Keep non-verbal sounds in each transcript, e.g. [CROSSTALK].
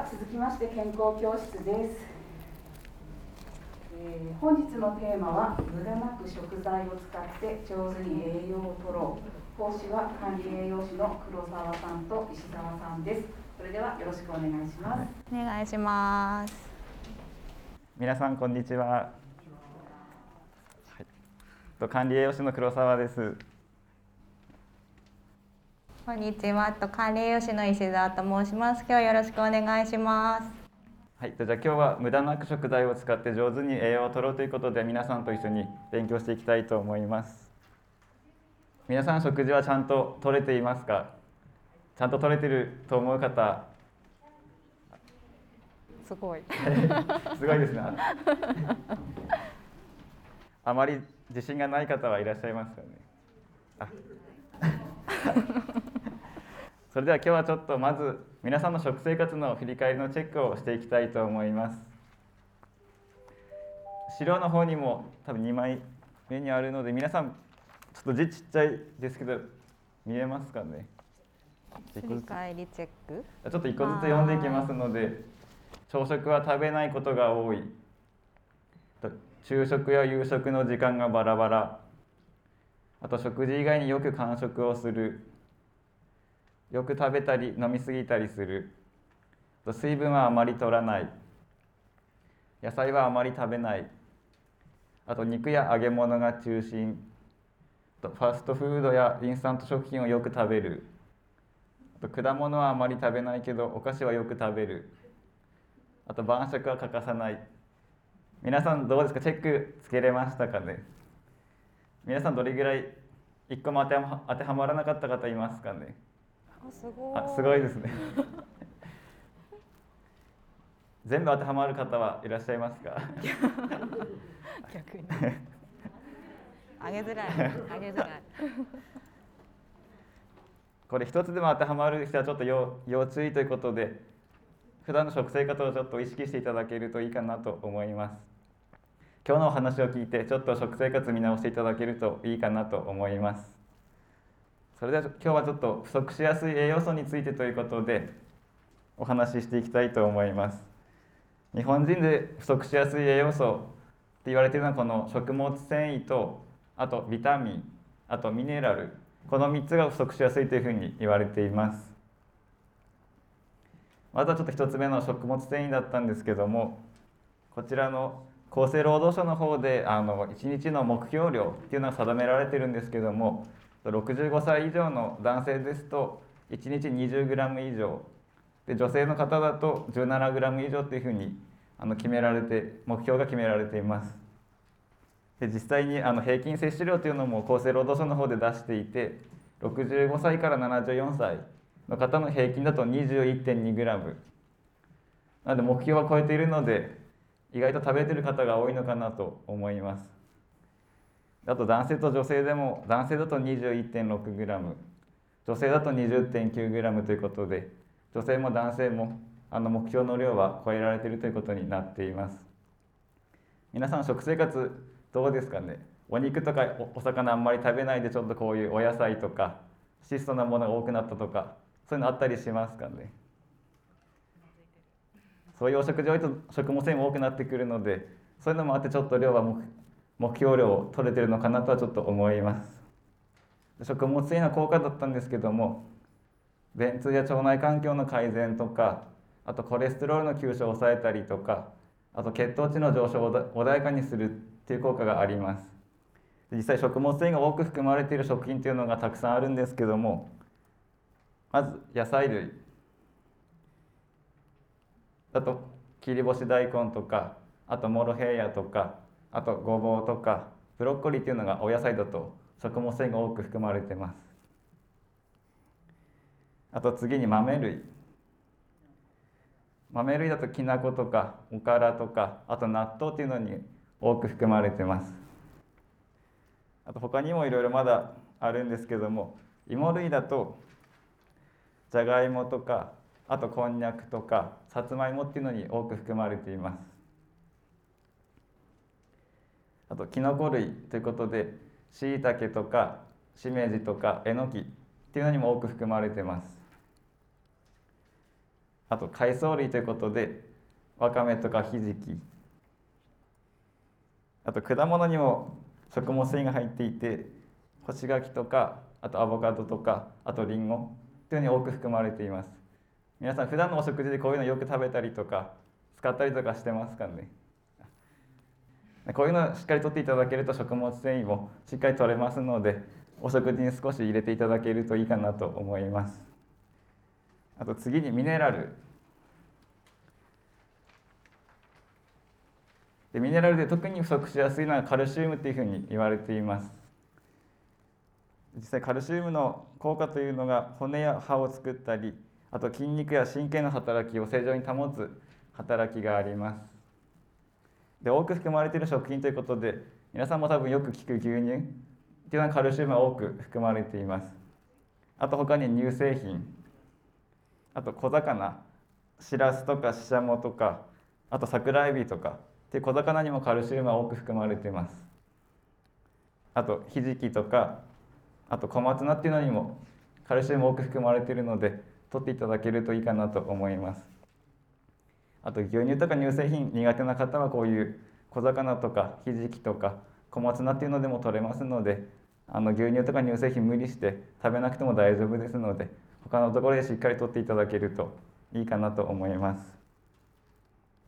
は続きまして健康教室です、えー本日のテーマは無駄なく食材を使って上手に栄養を取ろう講師は管理栄養士の黒沢さんと石澤さんですそれではよろしくお願いしますお願いします。皆さんこんにちは。はい、と管理栄養士の黒沢です。こんにちは。と管理栄養士の石澤と申します。今日はよろしくお願いします。はい、とじゃあ今日は無駄なく食材を使って上手に栄養を取ろうということで皆さんと一緒に勉強していきたいと思います。皆さん食事はちゃんと取れていますか？ちゃんと取れてると思う方、すごい。[LAUGHS] すごいですね。あまり自信がない方はいらっしゃいますかね。あそれでは今日はちょっとまず皆さんの食生活の振り返りのチェックをしていきたいと思います。資料の方にも多分2枚目にあるので皆さんちょっと字ちっちゃいですけど見えますかね？振り返りチェック。ちょっと一個ずつ読んでいきますので朝食は食べないことが多いと昼食や夕食の時間がバラバラあと食事以外によく間食をするよく食べたり飲み過ぎたりする。水分はあまり取らない。野菜はあまり食べない。あと肉や揚げ物が中心。ファストフードやインスタント食品をよく食べる。果物はあまり食べないけどお菓子はよく食べる。あと晩酌は欠かさない。皆さんどうですか？チェックつけれましたかね？皆さんどれぐらい一個も当てはまらなかった方いますかね？あ、すごい。あすごいですね [LAUGHS] 全部当てはまる方はいらっしゃいますか？逆に。あげづらい。あげづらい。これ一つでも当てはまる人はちょっと要要注意ということで普段の食生活をちょっと意識していただけるといいかなと思います今日のお話を聞いてちょっと食生活見直していただけるといいかなと思いますそれでは今日はちょっと不足しやすい栄養素についてということでお話ししていきたいと思います。日本人で不足しやすい栄養素って言われているのはこの食物繊維とあとビタミンあとミネラルこの3つが不足しやすいというふうに言われています。まずはちょっと1つ目の食物繊維だったんですけどもこちらの厚生労働省の方であの1日の目標量っていうのが定められてるんですけども65歳以上の男性ですと1日 20g 以上。で女性の方だと 17g 以上っていうふうにあの決められて目標が決められています。で実際にあの平均摂取量というのも厚生労働省の方で出していて65歳から74歳の方の平均だと 21.2g なので目標は超えているので意外と食べてる方が多いのかなと思います。あと男性と女性でも男性だと 21.6g 女性だと 20.9g ということで女性も男性もあの目標の量は超えられているということになっています。皆さん食生活どうですかね？お肉とかお魚あんまり食べないでちょっとこういうお野菜とか質素なものが多くなったとかそういうのあったりしますかね？そういうお食事多いと食物繊維も多くなってくるのでそういうのもあってちょっと量は目標量を取れてるのかなとはちょっと思います。食物繊維の効果だったんですけども便通や腸内環境の改善とかあとコレステロールの吸収を抑えたりとかあと血糖値の上昇を穏やかにするっていう効果があります。実際食物繊維が多く含まれている食品っていうのがたくさんあるんですけどもまず野菜類。あと切り干し大根とかあとモロヘイヤとかあとごぼうとかブロッコリーっていうのがお野菜だと食物繊維が多く含まれてます。あと次に豆類。豆類だときな粉とかおからとかあと納豆っていうのに多く含まれてます。あと他にもいろいろまだあるんですけども芋類だとじゃがいもとかあとこんにゃくとかさつまいもっていうのに多く含まれています。あときのこ類ということでしいたけとかしめじとかえのきっていうのにも多く含まれてます。あと海藻類ということでわかめとかひじきあと果物にも食物繊維が入っていて干し柿とかあとアボカドとかあとリンゴというのに多く含まれています。皆さん普段のお食事でこういうのよく食べたりとか使ったりとかしてますかね？こういうのをしっかりとっていただけると食物繊維もしっかり取れますのでお食事に少し入れていただけるといいかなと思います。あと次にミネラル。でミネラルで特に不足しやすいのはカルシウムというふうに言われています。実際カルシウムの効果というのが骨や歯を作ったりあと筋肉や神経の働きを正常に保つ働きがあります。で多く含まれている食品ということで皆さんも多分よく聞く牛乳っていうのはカルシウムが多く含まれています。あと他に乳製品。あと小魚しらすとかししゃもとかあと桜えびとか。で小魚にもカルシウムが多く含まれています。あとひじきとか。あと小松菜っていうのにもカルシウム多く含まれているので取っていただけるといいかなと思います。あと牛乳とか乳製品苦手な方はこういう小魚とかひじきとか小松菜っていうのでも取れますのであの牛乳とか乳製品無理して食べなくても大丈夫ですので他のところでしっかりとっていただけるといいかなと思います。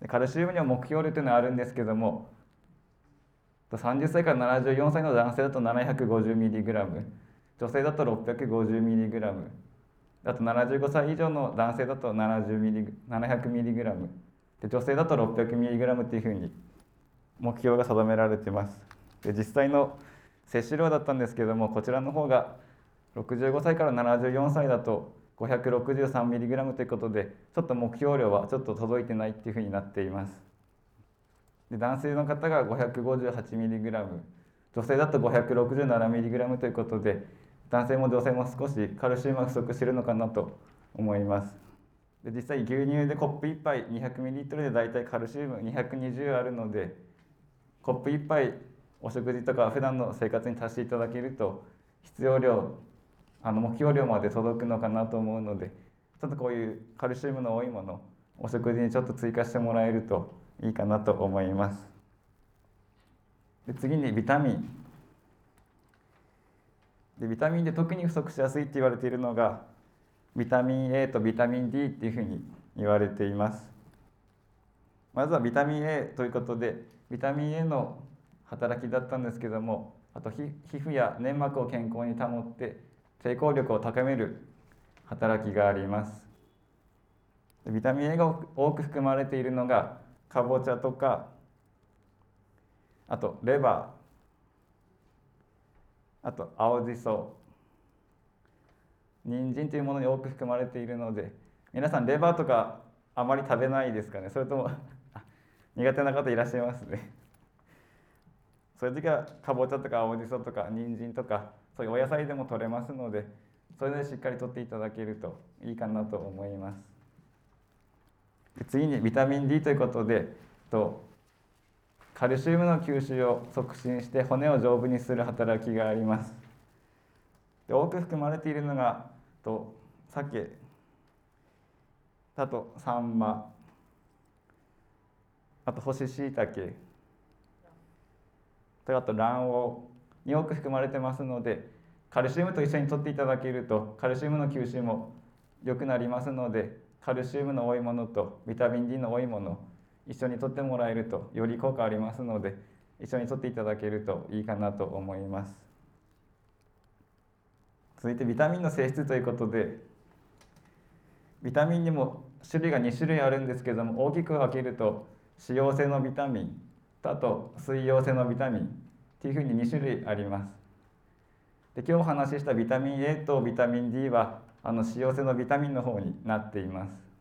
カルシウムには目標量というのはあるんですけども30歳から74歳の男性だと 750mg 女性だと 650mg あと75歳以上の男性だと 700mg で女性だと 600mg っていうふうに目標が定められています。で実際の摂取量だったんですけどもこちらの方が65歳から74歳だと 563mg ということでちょっと目標量はちょっと届いてないっていうふうになっています。で男性の方が 558mg 女性だと 567mg ということで男性も女性も少しカルシウムが不足しているのかなと思います。で実際牛乳でコップ1杯 200ml でだいたいカルシウム220あるのでコップ1杯お食事とか普段の生活に足していただけると必要量あの目標量まで届くのかなと思うのでちょっとこういうカルシウムの多いものお食事にちょっと追加してもらえるといいかなと思います。で次にビタミン。でビタミンで特に不足しやすいって言われているのがビタミン A とビタミン D っていうふうに言われています。まずはビタミン A ということでビタミン A の働きだったんですけどもあと皮膚や粘膜を健康に保って抵抗力を高める働きがあります。ビタミン A が多く含まれているのがかぼちゃとかあとレバー。あと青じそ。人参というものに多く含まれているので皆さんレバーとかあまり食べないですかね。それとも苦手な方いらっしゃいますね。そういう時はかぼちゃとか青じそとか人参とかそういうお野菜でも取れますのでそれでしっかりとっていただけるといいかなと思います。次にビタミン D ということでとカルシウムの吸収を促進して骨を丈夫にする働きがあります。で多く含まれているのがと鮭。あとサンマ。あと干し椎茸。とあと卵黄。に多く含まれてますのでカルシウムと一緒に摂っていただけるとカルシウムの吸収も良くなりますのでカルシウムの多いものとビタミン D の多いもの一緒に摂ってもらえるとより効果ありますので一緒に摂っていただけるといいかなと思います。続いてビタミンの性質ということでビタミンにも種類が2種類あるんですけども大きく分けると脂溶性のビタミンとあと水溶性のビタミンっていうふうに2種類あります。で今日お話ししたビタミン A とビタミン D はあの脂溶性のビタミンの方になっています。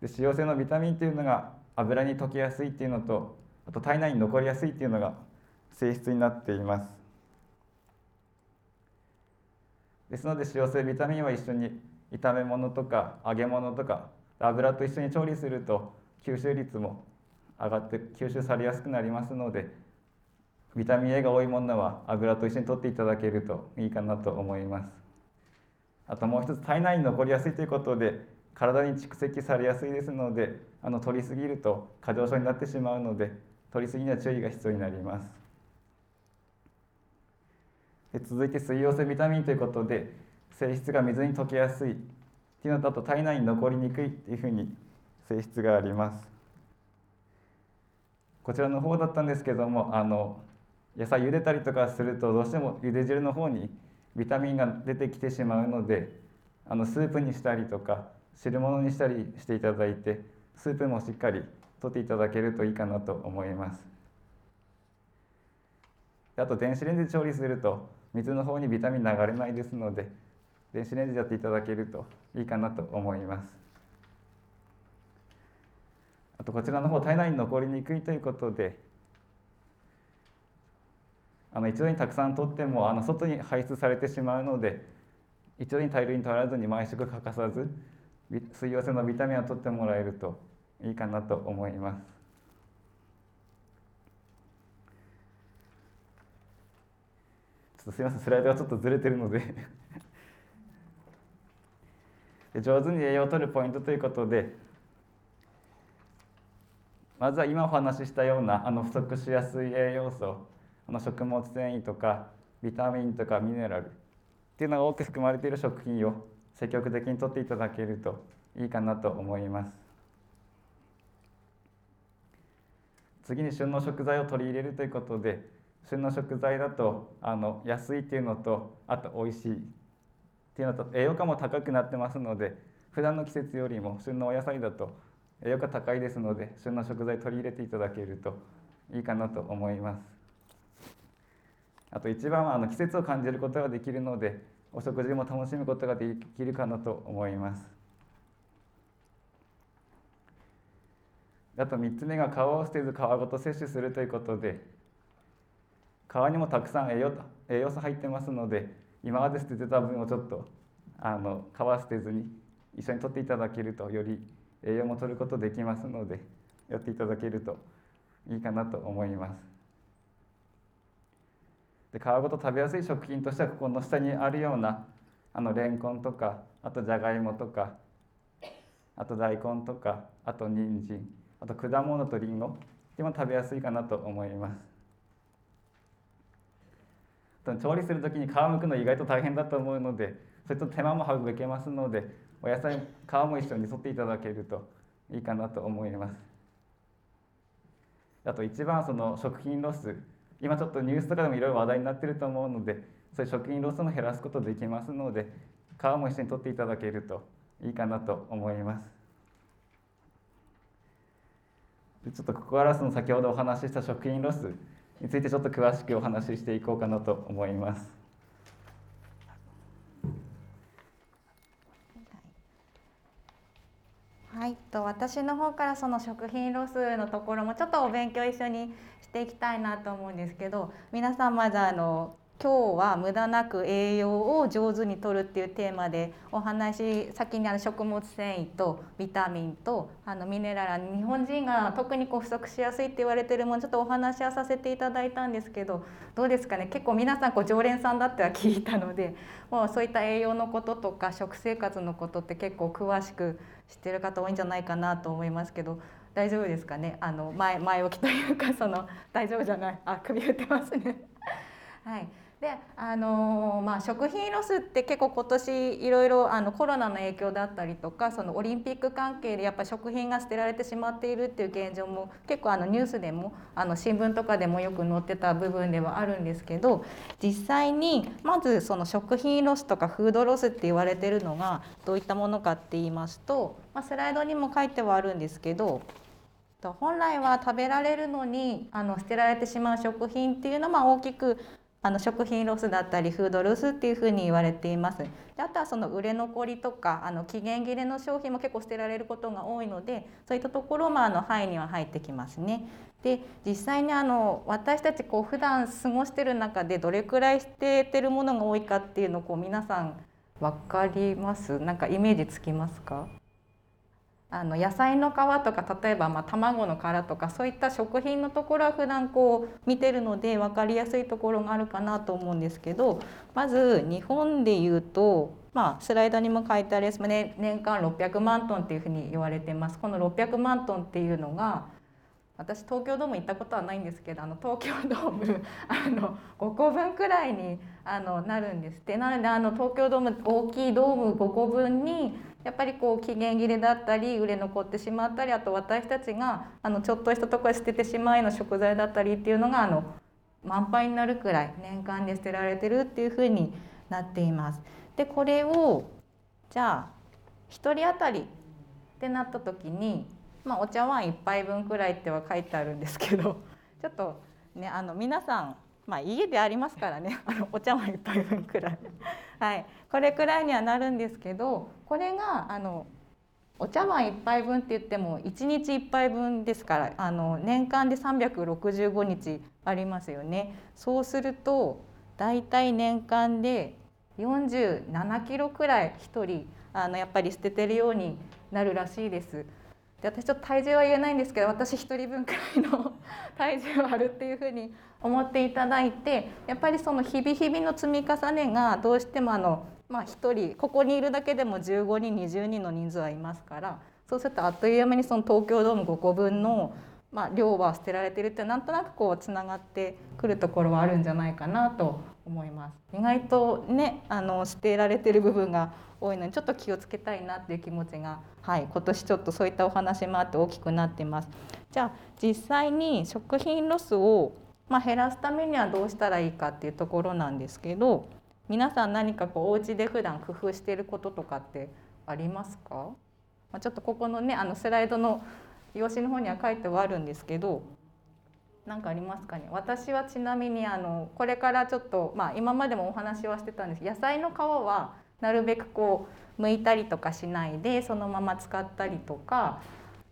で脂溶性のビタミンっていうのが油に溶けやすいっていうのとあと体内に残りやすいっていうのが性質になっています。ですので脂溶性ビタミンは一緒に炒め物とか揚げ物とか油と一緒に調理すると吸収率も上がって吸収されやすくなりますのでビタミン A が多いものは油と一緒に取っていただけるといいかなと思います。あともう一つ体内に残りやすいということで体に蓄積されやすいですのであの取りすぎると過剰症になってしまうので取りすぎには注意が必要になります。で続いて水溶性ビタミンということで性質が水に溶けやすいっていうのとあと体内に残りにくいっていうふうに性質があります。こちらの方だったんですけどもあの野菜茹でたりとかするとどうしても茹で汁の方にビタミンが出てきてしまうのであのスープにしたりとか汁物にしたりしていただいてスープもしっかりとっていただけるといいかなと思います。あと電子レンジで調理すると水の方にビタミン流れないですので電子レンジでやっていただけるといいかなと思います。あとこちらの方体内に残りにくいということであの一度にたくさん取ってもあの外に排出されてしまうので一度に大量に取らずに毎食欠かさず水溶性のビタミンを取ってもらえるといいかなと思います。ちょっとすみませんスライドがちょっとずれてるので [LAUGHS] 上手に栄養を取るポイントということでまずは今お話ししたようなあの不足しやすい栄養素あの食物繊維とかビタミンとかミネラルっていうのが多く含まれている食品を積極的にとっていただけるといいかなと思います。次に旬の食材を取り入れるということで旬の食材だとあの安いっていうのとあと美味しいっていうのと栄養価も高くなってますので普段の季節よりも旬のお野菜だと栄養価高いですので旬の食材取り入れていただけるといいかなと思います。あと一番はあの季節を感じることができるのでお食事も楽しむことができるかなと思いますあと3つ目が皮を捨てず皮ごと摂取するということで皮にもたくさん栄養栄養素入ってますので今まで捨ててた分をちょっとあの皮捨てずに一緒に取っていただけるとより栄養も取ることできますのでやっていただけるといいかなと思います。で皮ごと食べやすい食品としてはここの下にあるようなあのレンコンとかあとじゃがいもとかあと大根とかあと人参あと果物だとりんごでも食べやすいかなと思います。調理する時に皮むくの意外と大変だと思うのでそれと手間も省けますのでお野菜皮も一緒に摂っていただけるといいかなと思います。あと一番その食品ロス今ちょっとニュースとかでもいろいろ話題になってると思うのでそういう食品ロスも減らすことできますので皮も一緒に摂っていただけるといいかなと思います。でちょっとここからその先ほどお話しした食品ロスについてちょっと詳しくお話ししていこうかなと思います。はい、と私の方からその食品ロスのところもちょっとお勉強一緒にしていきたいなと思うんですけど皆さんまずあの今日は無駄なく栄養を上手にとるっていうテーマでお話し先にあの食物繊維とビタミンとあのミネラル日本人が特にこう不足しやすいって言われてるものちょっとお話はさせていただいたんですけどどうですかね？結構皆さんこう常連さんだっては聞いたのでもうそういった栄養のこととか食生活のことって結構詳しく知ってる方多いんじゃないかなと思いますけど大丈夫ですかね？あの前前置きというかその大丈夫じゃない？あ首振ってますね。はい。であのまあ、食品ロスって結構今年いろいろあのコロナの影響だったりとかそのオリンピック関係でやっぱ食品が捨てられてしまっているっていう現状も結構あのニュースでもあの新聞とかでもよく載ってた部分ではあるんですけど実際にまずその食品ロスとかフードロスって言われてるのがどういったものかって言いますと、まあ、スライドにも書いてはあるんですけど本来は食べられるのにあの捨てられてしまう食品っていうのは大きくあの食品ロスだったりフードロスっていうふうに言われています。であとはその売れ残りとかあの期限切れの商品も結構捨てられることが多いのでそういったところもあの範囲には入ってきますね。で実際にあの私たちこう普段過ごしてる中でどれくらい捨ててるものが多いかっていうのをこう皆さん分かります？なんかイメージつきますか？あの野菜の皮とか例えばま卵の殻とかそういった食品のところは普段こう見てるので分かりやすいところがあるかなと思うんですけどまず日本でいうと、まあ、スライドにも書いてあります、ね、年間600万トンっていうふうに言われてます。この600万トンっていうのが私東京ドーム行ったことはないんですけどあの東京ドーム [LAUGHS] あの5個分くらいにあのなるんですってなのであの東京ドーム大きいドーム5個分にやっぱりこう期限切れだったり売れ残ってしまったりあと私たちがあのちょっとしたところ捨ててしまいの食材だったりっていうのがあの満杯になるくらい年間で捨てられてるっていうふうになっています。でこれをじゃあ1人当たりってなった時にまあ、お茶碗1杯分くらいっては書いてあるんですけど [LAUGHS] ちょっとねあの皆さん、まあ、家でありますからね [LAUGHS] あのお茶碗1杯分くらい、[LAUGHS] はい、これくらいにはなるんですけどこれがあのお茶碗1杯分って言っても1日1杯分ですからあの年間で365日ありますよね。そうするとだいたい年間で47キロくらい1人あのやっぱり捨ててるようになるらしいです。で私ちょっと体重は言えないんですけど私1人分くらいの [LAUGHS] 体重はあるっていうふうに思っていただいてやっぱりその日々日々の積み重ねがどうしてもあの、まあ、1人ここにいるだけでも15人20人の人数はいますからそうするとあっという間にその東京ドーム5個分の、まあ、量は捨てられてるってなんとなくこうつながってくるところはあるんじゃないかなと思います。意外とねあの捨てられてる部分が多いのにちょっと気をつけたいなっていう気持ちが、はい、今年ちょっとそういったお話もあって大きくなってます。じゃあ実際に食品ロスを、まあ、減らすためにはどうしたらいいかっていうところなんですけど皆さん何かこうお家で普段工夫していることとかってありますか、まあ、ちょっとここのねあのスライドの用紙の方には書いてはあるんですけど何かありますかね？私はちなみにあのこれからちょっと、まあ、今までもお話はしてたんです野菜の皮はなるべくこう剥いたりとかしないでそのまま使ったりとか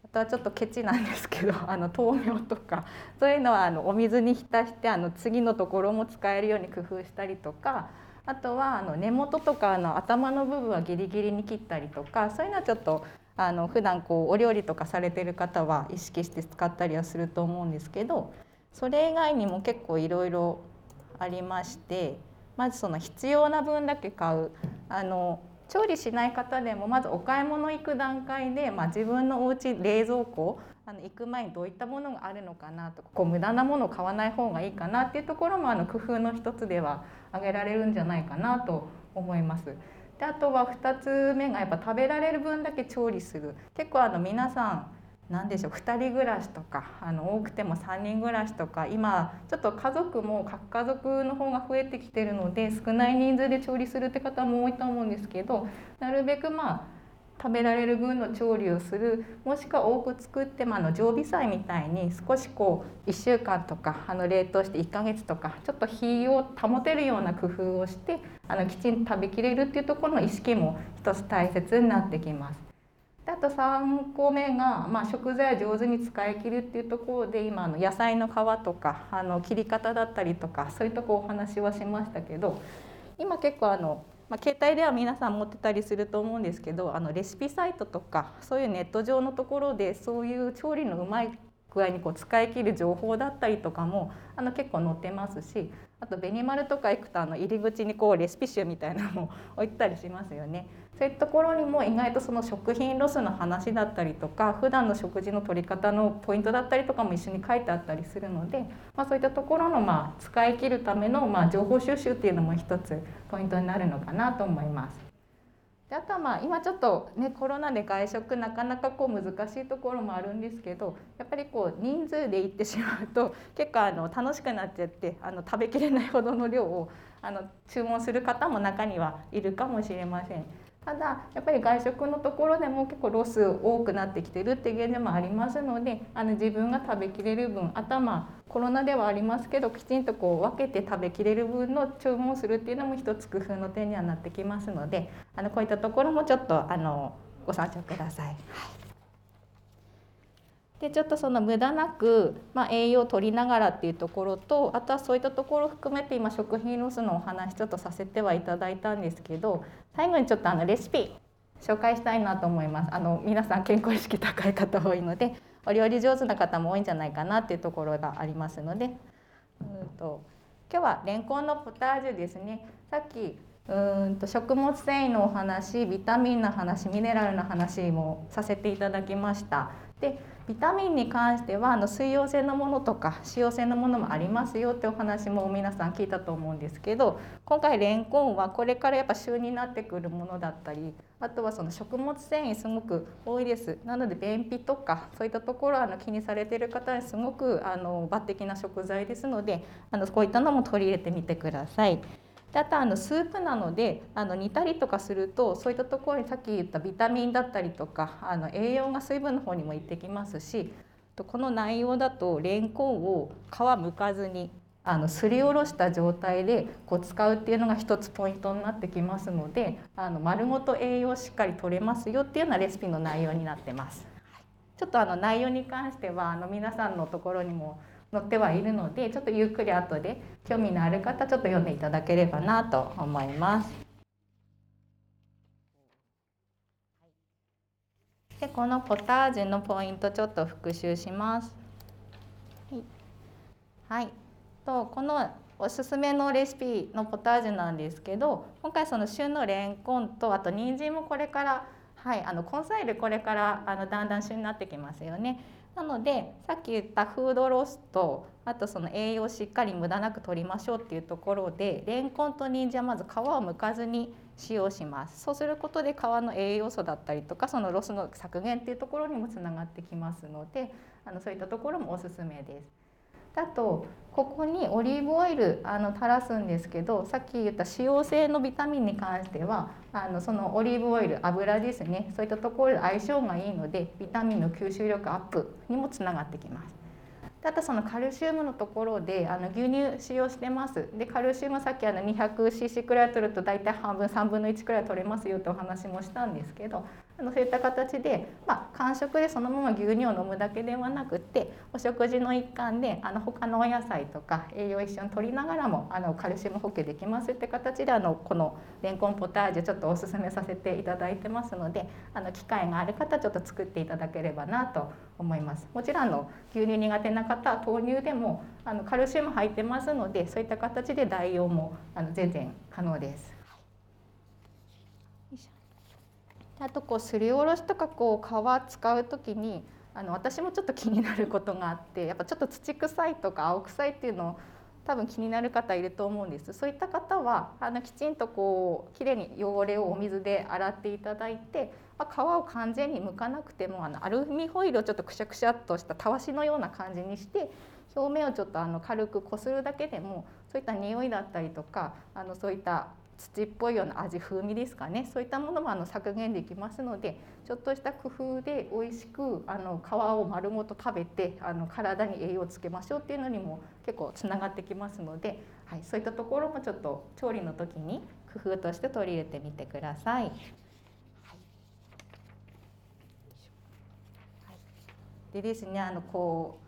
あとはちょっとケチなんですけど [LAUGHS] あの豆苗とかそういうのはあのお水に浸してあの次のところも使えるように工夫したりとかあとはあの根元とかの頭の部分はギリギリに切ったりとかそういうのはちょっとあの普段こうお料理とかされてる方は意識して使ったりはすると思うんですけどそれ以外にも結構いろいろありましてまずその必要な分だけ買うあの調理しない方でもまずお買い物行く段階で、まあ、自分のお家冷蔵庫あの行く前にどういったものがあるのかなとかこう無駄なものを買わない方がいいかなっていうところもあの工夫の一つでは挙げられるんじゃないかなと思います。であとは2つ目がやっぱ食べられる分だけ調理する結構あの皆さん何でしょう2人暮らしとかあの多くても3人暮らしとか今ちょっと家族も核家族の方が増えてきてるので少ない人数で調理するって方も多いと思うんですけどなるべくまあ食べられる分の調理をするもしくは多く作って、まあ、の常備菜みたいに少しこう1週間とかあの冷凍して1ヶ月とかちょっと火を保てるような工夫をしてあのきちんと食べきれるっていうところの意識も一つ大切になってきます。であと3個目が、まあ、食材を上手に使い切るっていうところで今の野菜の皮とかあの切り方だったりとかそういうとこお話はしましたけど今結構あの、まあ、携帯では皆さん持ってたりすると思うんですけどあのレシピサイトとかそういうネット上のところでそういう調理のうまい具合にこう使い切る情報だったりとかもあの結構載ってますしあとベニマルとか行くとあの入り口にこうレシピ集みたいなのも置いたりしますよね。そういうところにも意外とその食品ロスの話だったりとか普段の食事の取り方のポイントだったりとかも一緒に書いてあったりするので、まあ、そういったところのまあ使い切るためのまあ情報収集っていうのも一つポイントになるのかなと思います。であとはまあ今ちょっとねコロナで外食なかなかこう難しいところもあるんですけどやっぱりこう人数で行ってしまうと [LAUGHS] 結構あの楽しくなっちゃってあの食べきれないほどの量をあの注文する方も中にはいるかもしれません。ただやっぱり外食のところでも結構ロス多くなってきてるっていう現状もありますのであの自分が食べきれる分頭コロナではありますけどきちんとこう分けて食べきれる分の注文をするっていうのも一つ工夫の点にはなってきますのであのこういったところもちょっとあのご参照ください。はいでちょっとその無駄なく、まあ、栄養を取りながらっていうところとあとはそういったところを含めて今食品ロスのお話ちょっとさせてはいただいたんですけど最後にちょっとあのレシピ紹介したいなと思います。あの皆さん健康意識高い方多いのでお料理上手な方も多いんじゃないかなっていうところがありますので。うんと今日はレンコンのポタージュですね。さっきうんと食物繊維のお話ビタミンの話ミネラルの話もさせていただきました。でビタミンに関してはあの水溶性のものとか脂溶性のものもありますよってお話も皆さん聞いたと思うんですけど今回レンコンはこれからやっぱ旬になってくるものだったりあとはその食物繊維すごく多いですなので便秘とかそういったところあの気にされてる方にすごくあの抜擢な食材ですのであのこういったのも取り入れてみてください。であとあのスープなのであの煮たりとかするとそういったところにさっき言ったビタミンだったりとかあの栄養が水分の方にもいってきますしこの内容だとレンコンを皮むかずにあのすりおろした状態でこう使うっていうのが一つポイントになってきますのであの丸ごと栄養しっかり取れますよっていうようなレシピの内容になってます。ちょっとあの内容に関してはあの皆さんのところにも載ってはいるのでちょっとゆっくり後で興味のある方ちょっと読んでいただければなと思います。でこのポタージュのポイントちょっと復習します。はい、とこのおすすめのレシピのポタージュなんですけど今回その旬のレンコンとあと人参もこれからはいあの根菜類これからあのだんだん旬になってきますよね。なのでさっき言ったフードロスとあとその栄養をしっかり無駄なく取りましょうっていうところでレンコンと人参はまず皮を剥かずに使用しますそうすることで皮の栄養素だったりとかそのロスの削減っていうところにもつながってきますのであのそういったところもおすすめです。あとここにオリーブオイルあの垂らすんですけどさっき言った脂溶性のビタミンに関してはあのそのオリーブオイル油ですねそういったところで相性がいいのでビタミンの吸収力アップにもつながってきます。あとそのカルシウムのところであの牛乳使用してますでカルシウムさっきあの 200cc くらい取ると大体半分3分の1くらい取れますよってお話もしたんですけどあのそういった形で、まあ、間食でそのまま牛乳を飲むだけではなくってお食事の一環であの他のお野菜とか栄養一緒に取りながらもあのカルシウム補給できますって形であのこのレンコンポタージュちょっとおすすめさせていただいてますのであの機会がある方ちょっと作っていただければなと思います。もちろんの牛乳苦手な方は豆乳でもあのカルシウム入ってますのでそういった形で代用もあの全然可能です。あとこうすりおろしとかこう皮使う時にあの私もちょっと気になることがあってやっぱちょっと土臭いとか青臭いっていうのを多分気になる方いると思うんです。そういった方はあのきちんとこうきれいに汚れをお水で洗っていただいて、まあ、皮を完全に剥かなくてもあのアルミホイルをちょっとくしゃくしゃっとしたたわしのような感じにして表面をちょっとあの軽くこするだけでもそういった匂いだったりとかあのそういった土っぽいような味風味ですかねそういったものもあの削減できますのでちょっとした工夫で美味しくあの皮を丸ごと食べてあの体に栄養をつけましょうっていうのにも結構つながってきますので、はい、そういったところもちょっと調理の時に工夫として取り入れてみてください。でですねあのこう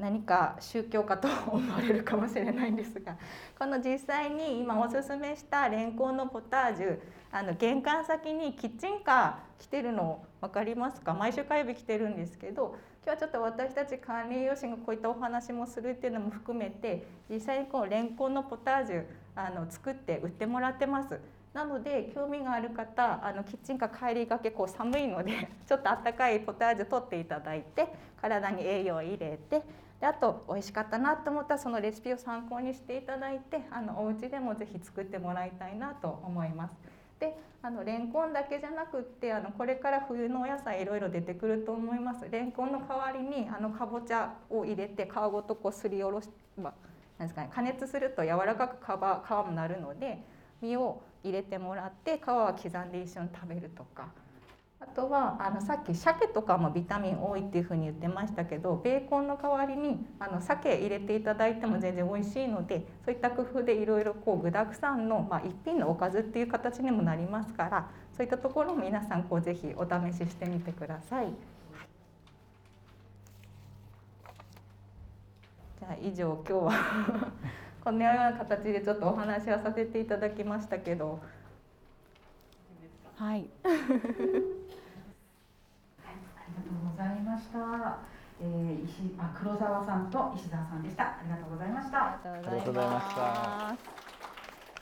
何か宗教かと思われるかもしれないんですが [LAUGHS] この実際に今おすすめしたレンコンのポタージュあの玄関先にキッチンカー来てるの分かりますか？毎週火曜日来てるんですけど今日はちょっと私たち管理栄養士がこういったお話もするっていうのも含めて実際にこうレンコンのポタージュあの作って売ってもらってます。なので興味がある方あのキッチンカー帰りがけこう寒いので [LAUGHS] ちょっとあったかいポタージュ取っていただいて体に栄養を入れてであと美味しかったなと思ったらそのレシピを参考にしていただいてあのお家でも是非作ってもらいたいなと思います。であのレンコンだけじゃなくってあのこれから冬のお野菜いろいろ出てくると思いますレンコンの代わりにあのかぼちゃを入れて皮ごとこうすりおろし、まあ、ですかね加熱すると柔らかく皮皮もなるので身を入れてもらって皮は刻んで一緒に食べるとかあとはあのさっき鮭とかもビタミン多いっていうふうに言ってましたけどベーコンの代わりにあの鮭入れていただいても全然美味しいのでそういった工夫でいろいろこう具だくさんの、まあ、一品のおかずっていう形にもなりますからそういったところも皆さんこうぜひお試ししてみてください。じゃあ以上今日は [LAUGHS] このような形でちょっとお話はさせていただきましたけど。はい。[LAUGHS] はい、ありがとうございました。えー、石あ黒沢さんと石澤さんでした。ありがとうございました。ありがとうございまます。